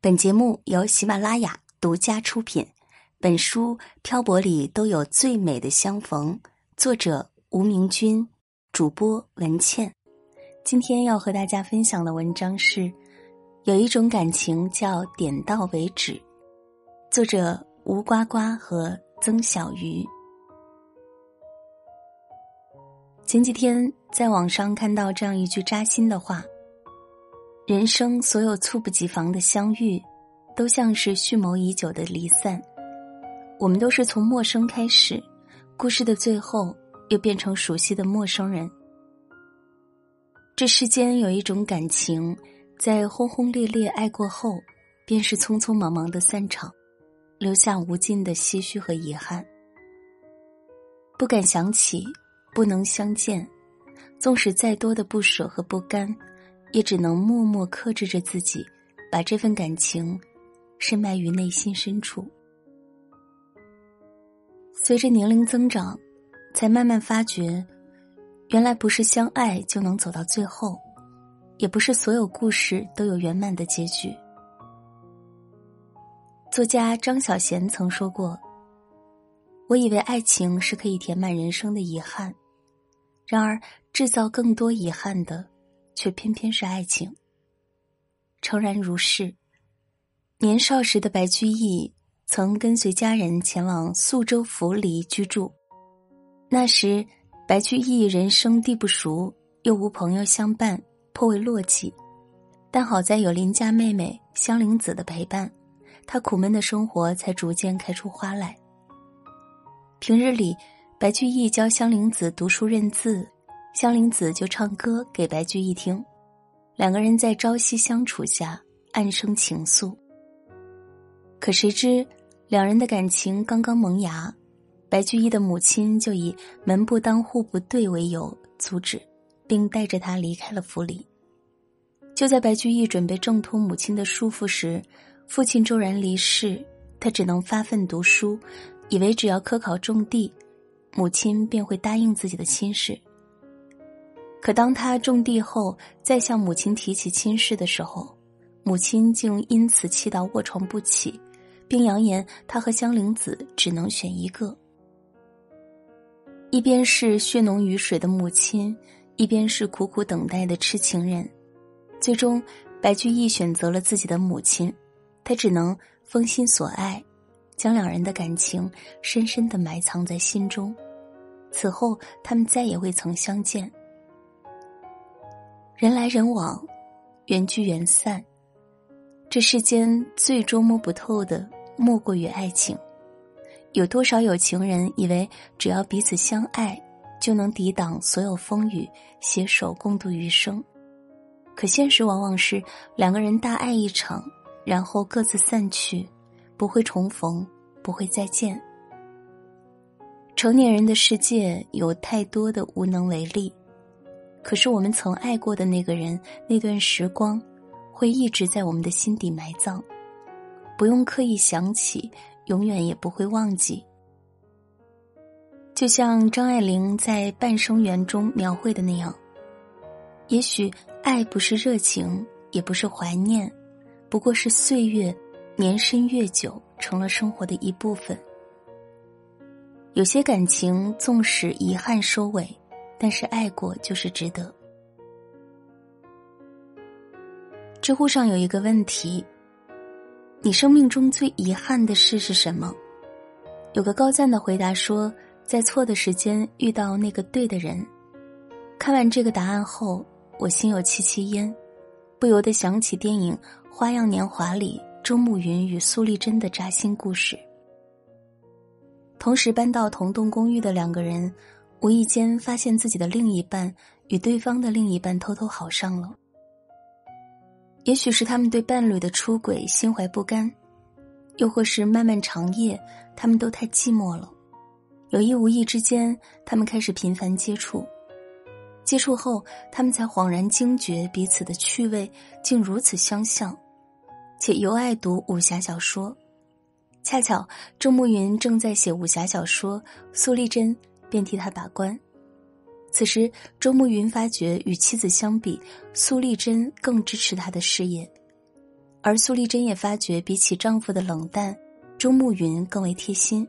本节目由喜马拉雅独家出品。本书《漂泊里都有最美的相逢》，作者吴明君，主播文倩。今天要和大家分享的文章是：有一种感情叫点到为止。作者吴呱呱和曾小鱼。前几天在网上看到这样一句扎心的话。人生所有猝不及防的相遇，都像是蓄谋已久的离散。我们都是从陌生开始，故事的最后又变成熟悉的陌生人。这世间有一种感情，在轰轰烈烈爱过后，便是匆匆忙忙的散场，留下无尽的唏嘘和遗憾。不敢想起，不能相见，纵使再多的不舍和不甘。也只能默默克制着自己，把这份感情深埋于内心深处。随着年龄增长，才慢慢发觉，原来不是相爱就能走到最后，也不是所有故事都有圆满的结局。作家张小娴曾说过：“我以为爱情是可以填满人生的遗憾，然而制造更多遗憾的。”却偏偏是爱情。诚然如是。年少时的白居易曾跟随家人前往宿州府里居住。那时，白居易人生地不熟，又无朋友相伴，颇为落寂。但好在有邻家妹妹香菱子的陪伴，他苦闷的生活才逐渐开出花来。平日里，白居易教香菱子读书认字。香菱子就唱歌给白居易听，两个人在朝夕相处下暗生情愫。可谁知，两人的感情刚刚萌芽，白居易的母亲就以门不当户不对为由阻止，并带着他离开了府里。就在白居易准备挣脱母亲的束缚时，父亲骤然离世，他只能发奋读书，以为只要科考中第，母亲便会答应自己的亲事。可当他种地后，再向母亲提起亲事的时候，母亲竟因此气到卧床不起，并扬言他和香菱子只能选一个。一边是血浓于水的母亲，一边是苦苦等待的痴情人，最终白居易选择了自己的母亲，他只能封心所爱，将两人的感情深深的埋藏在心中。此后，他们再也未曾相见。人来人往，缘聚缘散。这世间最捉摸不透的，莫过于爱情。有多少有情人以为只要彼此相爱，就能抵挡所有风雨，携手共度余生？可现实往往是两个人大爱一场，然后各自散去，不会重逢，不会再见。成年人的世界有太多的无能为力。可是我们曾爱过的那个人，那段时光，会一直在我们的心底埋葬，不用刻意想起，永远也不会忘记。就像张爱玲在《半生缘》中描绘的那样，也许爱不是热情，也不是怀念，不过是岁月年深月久，成了生活的一部分。有些感情，纵使遗憾收尾。但是爱过就是值得。知乎上有一个问题：你生命中最遗憾的事是什么？有个高赞的回答说，在错的时间遇到那个对的人。看完这个答案后，我心有戚戚焉，不由得想起电影《花样年华》里周慕云与苏丽珍的扎心故事。同时搬到同栋公寓的两个人。无意间发现自己的另一半与对方的另一半偷偷好上了，也许是他们对伴侣的出轨心怀不甘，又或是漫漫长夜，他们都太寂寞了。有意无意之间，他们开始频繁接触，接触后，他们才恍然惊觉彼此的趣味竟如此相像，且尤爱读武侠小说。恰巧周慕云正在写武侠小说，苏丽珍。便替他把关。此时，周慕云发觉与妻子相比，苏丽珍更支持他的事业。而苏丽珍也发觉，比起丈夫的冷淡，周慕云更为贴心。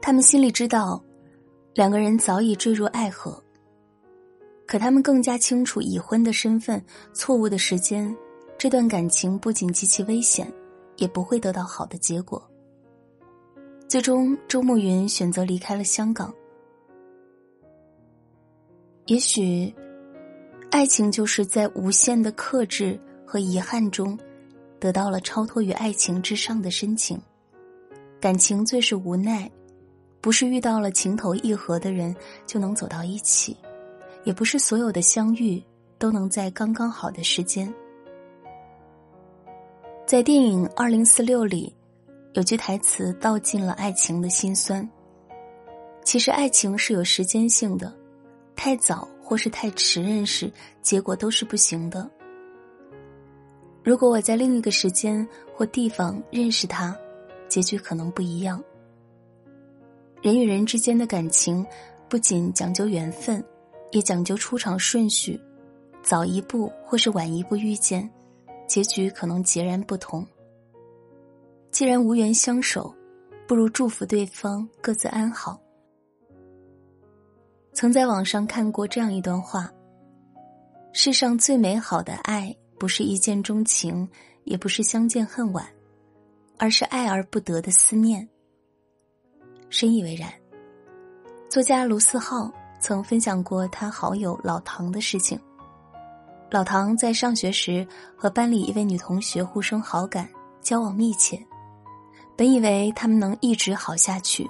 他们心里知道，两个人早已坠入爱河。可他们更加清楚已婚的身份、错误的时间，这段感情不仅极其危险，也不会得到好的结果。最终，周慕云选择离开了香港。也许，爱情就是在无限的克制和遗憾中，得到了超脱于爱情之上的深情。感情最是无奈，不是遇到了情投意合的人就能走到一起。也不是所有的相遇都能在刚刚好的时间。在电影《二零四六》里，有句台词道尽了爱情的辛酸。其实，爱情是有时间性的，太早或是太迟认识，结果都是不行的。如果我在另一个时间或地方认识他，结局可能不一样。人与人之间的感情，不仅讲究缘分。也讲究出场顺序，早一步或是晚一步遇见，结局可能截然不同。既然无缘相守，不如祝福对方各自安好。曾在网上看过这样一段话：世上最美好的爱，不是一见钟情，也不是相见恨晚，而是爱而不得的思念。深以为然。作家卢思浩。曾分享过他好友老唐的事情。老唐在上学时和班里一位女同学互生好感，交往密切，本以为他们能一直好下去，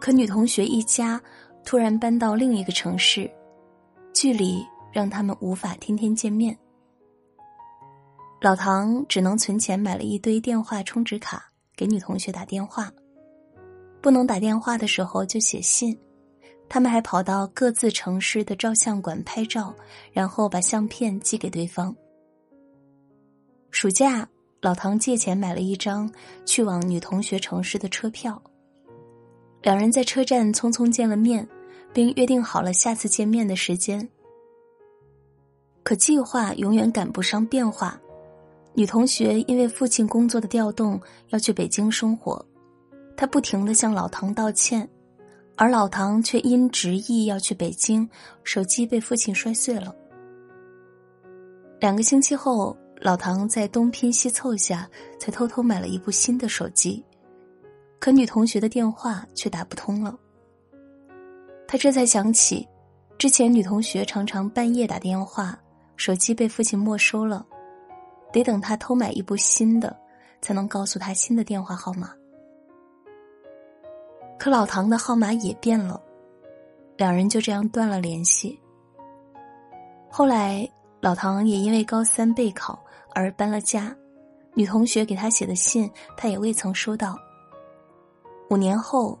可女同学一家突然搬到另一个城市，距离让他们无法天天见面。老唐只能存钱买了一堆电话充值卡给女同学打电话，不能打电话的时候就写信。他们还跑到各自城市的照相馆拍照，然后把相片寄给对方。暑假，老唐借钱买了一张去往女同学城市的车票。两人在车站匆匆见了面，并约定好了下次见面的时间。可计划永远赶不上变化，女同学因为父亲工作的调动要去北京生活，她不停的向老唐道歉。而老唐却因执意要去北京，手机被父亲摔碎了。两个星期后，老唐在东拼西凑下，才偷偷买了一部新的手机，可女同学的电话却打不通了。他这才想起，之前女同学常常半夜打电话，手机被父亲没收了，得等他偷买一部新的，才能告诉他新的电话号码。可老唐的号码也变了，两人就这样断了联系。后来，老唐也因为高三备考而搬了家，女同学给他写的信，他也未曾收到。五年后，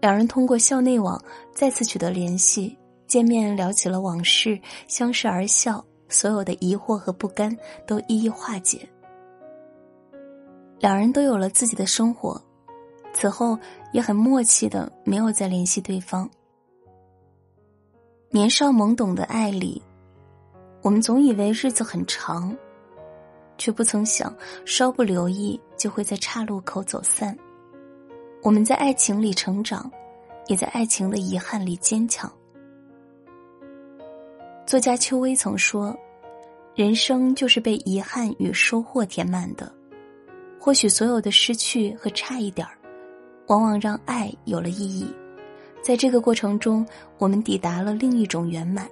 两人通过校内网再次取得联系，见面聊起了往事，相视而笑，所有的疑惑和不甘都一一化解。两人都有了自己的生活。此后也很默契的没有再联系对方。年少懵懂的爱里，我们总以为日子很长，却不曾想稍不留意就会在岔路口走散。我们在爱情里成长，也在爱情的遗憾里坚强。作家邱薇曾说：“人生就是被遗憾与收获填满的。或许所有的失去和差一点儿。”往往让爱有了意义，在这个过程中，我们抵达了另一种圆满。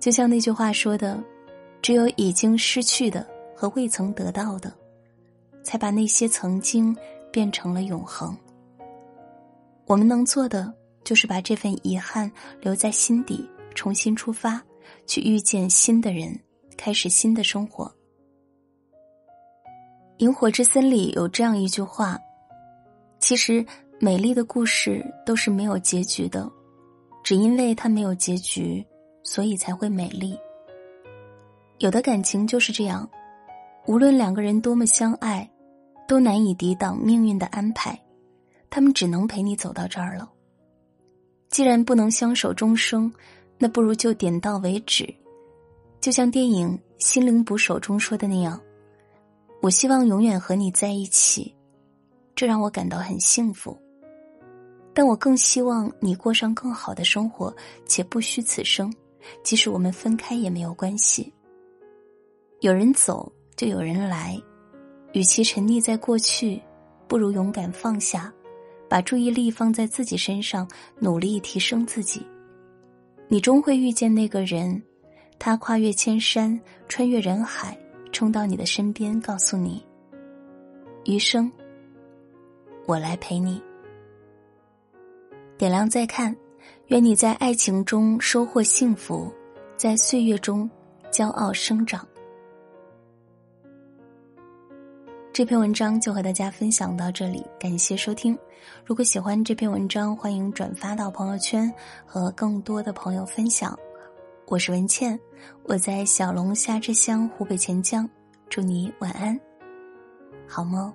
就像那句话说的：“只有已经失去的和未曾得到的，才把那些曾经变成了永恒。”我们能做的就是把这份遗憾留在心底，重新出发，去遇见新的人，开始新的生活。《萤火之森》里有这样一句话。其实，美丽的故事都是没有结局的，只因为它没有结局，所以才会美丽。有的感情就是这样，无论两个人多么相爱，都难以抵挡命运的安排，他们只能陪你走到这儿了。既然不能相守终生，那不如就点到为止。就像电影《心灵捕手中说的那样，我希望永远和你在一起，这让我感到很幸福。但我更希望你过上更好的生活，且不虚此生。即使我们分开也没有关系。有人走，就有人来。与其沉溺在过去，不如勇敢放下，把注意力放在自己身上，努力提升自己。你终会遇见那个人，他跨越千山，穿越人海，冲到你的身边，告诉你：余生，我来陪你。点亮再看，愿你在爱情中收获幸福，在岁月中骄傲生长。这篇文章就和大家分享到这里，感谢收听。如果喜欢这篇文章，欢迎转发到朋友圈和更多的朋友分享。我是文倩，我在小龙虾之乡湖北潜江，祝你晚安，好梦。